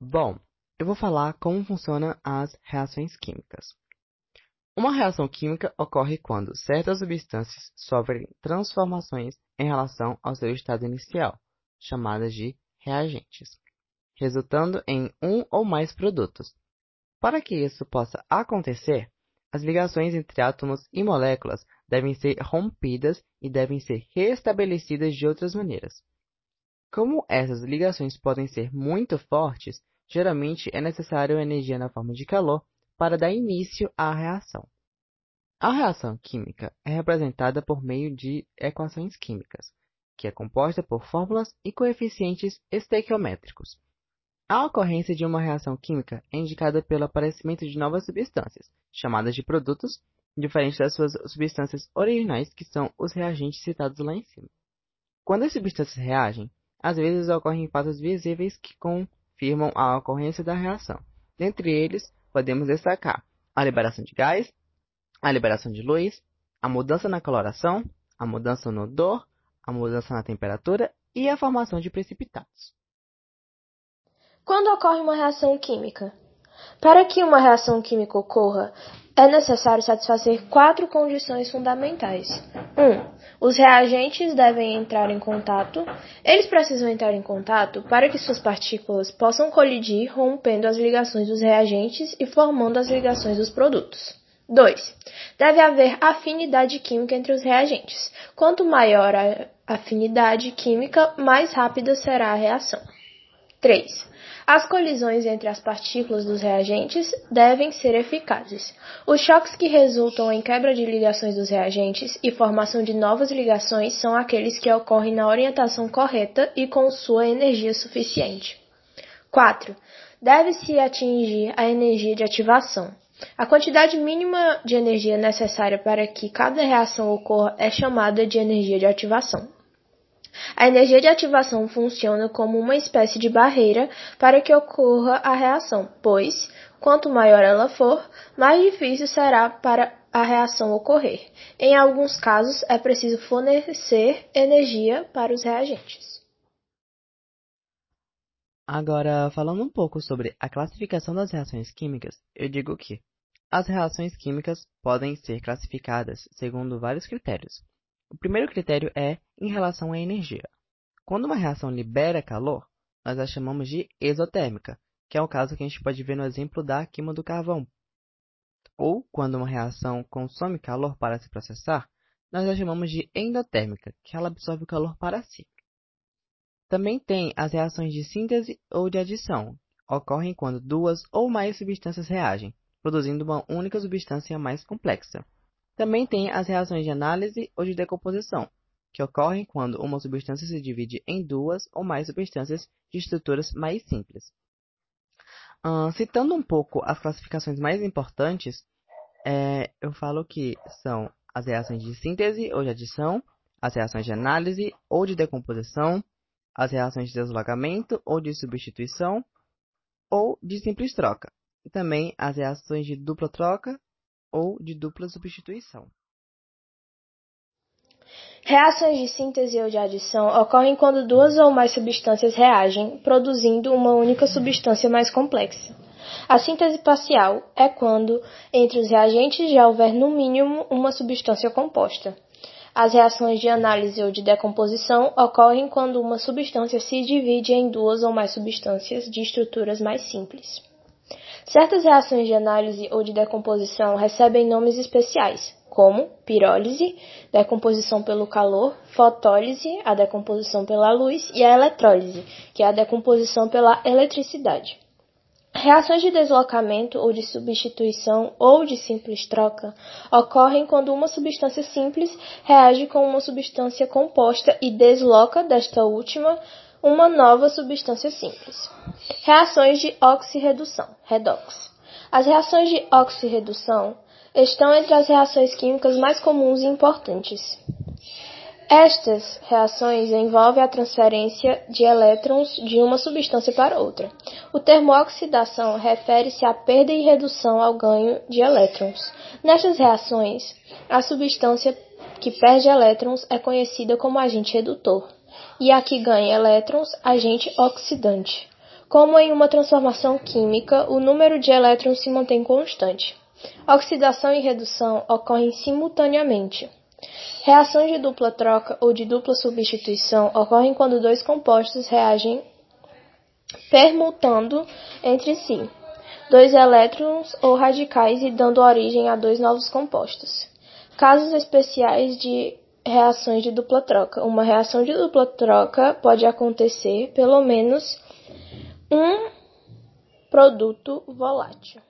Bom, eu vou falar como funcionam as reações químicas. Uma reação química ocorre quando certas substâncias sofrem transformações em relação ao seu estado inicial, chamadas de reagentes, resultando em um ou mais produtos. Para que isso possa acontecer, as ligações entre átomos e moléculas devem ser rompidas e devem ser restabelecidas de outras maneiras. Como essas ligações podem ser muito fortes, geralmente é necessário energia na forma de calor para dar início à reação. A reação química é representada por meio de equações químicas, que é composta por fórmulas e coeficientes estequiométricos. A ocorrência de uma reação química é indicada pelo aparecimento de novas substâncias, chamadas de produtos, diferentes das suas substâncias originais, que são os reagentes citados lá em cima. Quando as substâncias reagem, às vezes ocorrem fatos visíveis que confirmam a ocorrência da reação. Dentre eles, podemos destacar a liberação de gás, a liberação de luz, a mudança na coloração, a mudança no odor, a mudança na temperatura e a formação de precipitados. Quando ocorre uma reação química? Para que uma reação química ocorra, é necessário satisfazer quatro condições fundamentais. 1. Um, os reagentes devem entrar em contato. Eles precisam entrar em contato para que suas partículas possam colidir, rompendo as ligações dos reagentes e formando as ligações dos produtos. 2. Deve haver afinidade química entre os reagentes. Quanto maior a afinidade química, mais rápida será a reação. 3. As colisões entre as partículas dos reagentes devem ser eficazes. Os choques que resultam em quebra de ligações dos reagentes e formação de novas ligações são aqueles que ocorrem na orientação correta e com sua energia suficiente. 4. Deve-se atingir a energia de ativação. A quantidade mínima de energia necessária para que cada reação ocorra é chamada de energia de ativação. A energia de ativação funciona como uma espécie de barreira para que ocorra a reação, pois, quanto maior ela for, mais difícil será para a reação ocorrer. Em alguns casos, é preciso fornecer energia para os reagentes. Agora, falando um pouco sobre a classificação das reações químicas, eu digo que as reações químicas podem ser classificadas segundo vários critérios. O primeiro critério é em relação à energia. Quando uma reação libera calor, nós a chamamos de exotérmica, que é o caso que a gente pode ver no exemplo da queima do carvão. Ou, quando uma reação consome calor para se processar, nós a chamamos de endotérmica, que ela absorve o calor para si. Também tem as reações de síntese ou de adição. Ocorrem quando duas ou mais substâncias reagem, produzindo uma única substância mais complexa. Também tem as reações de análise ou de decomposição, que ocorrem quando uma substância se divide em duas ou mais substâncias de estruturas mais simples. Uh, citando um pouco as classificações mais importantes, é, eu falo que são as reações de síntese ou de adição, as reações de análise ou de decomposição, as reações de deslocamento ou de substituição, ou de simples troca, e também as reações de dupla troca ou de dupla substituição. Reações de síntese ou de adição ocorrem quando duas ou mais substâncias reagem, produzindo uma única substância mais complexa. A síntese parcial é quando, entre os reagentes, já houver no mínimo uma substância composta. As reações de análise ou de decomposição ocorrem quando uma substância se divide em duas ou mais substâncias de estruturas mais simples. Certas reações de análise ou de decomposição recebem nomes especiais, como pirólise, decomposição pelo calor, fotólise, a decomposição pela luz, e a eletrólise, que é a decomposição pela eletricidade. Reações de deslocamento ou de substituição ou de simples troca ocorrem quando uma substância simples reage com uma substância composta e desloca desta última uma nova substância simples. Reações de oxirredução, redox. As reações de oxirredução estão entre as reações químicas mais comuns e importantes. Estas reações envolvem a transferência de elétrons de uma substância para outra. O termo oxidação refere-se à perda e redução ao ganho de elétrons. Nestas reações, a substância que perde elétrons é conhecida como agente redutor e a que ganha elétrons, agente oxidante. Como em uma transformação química, o número de elétrons se mantém constante. Oxidação e redução ocorrem simultaneamente. Reações de dupla troca ou de dupla substituição ocorrem quando dois compostos reagem permutando entre si dois elétrons ou radicais e dando origem a dois novos compostos. Casos especiais de reações de dupla troca. Uma reação de dupla troca pode acontecer pelo menos um produto volátil.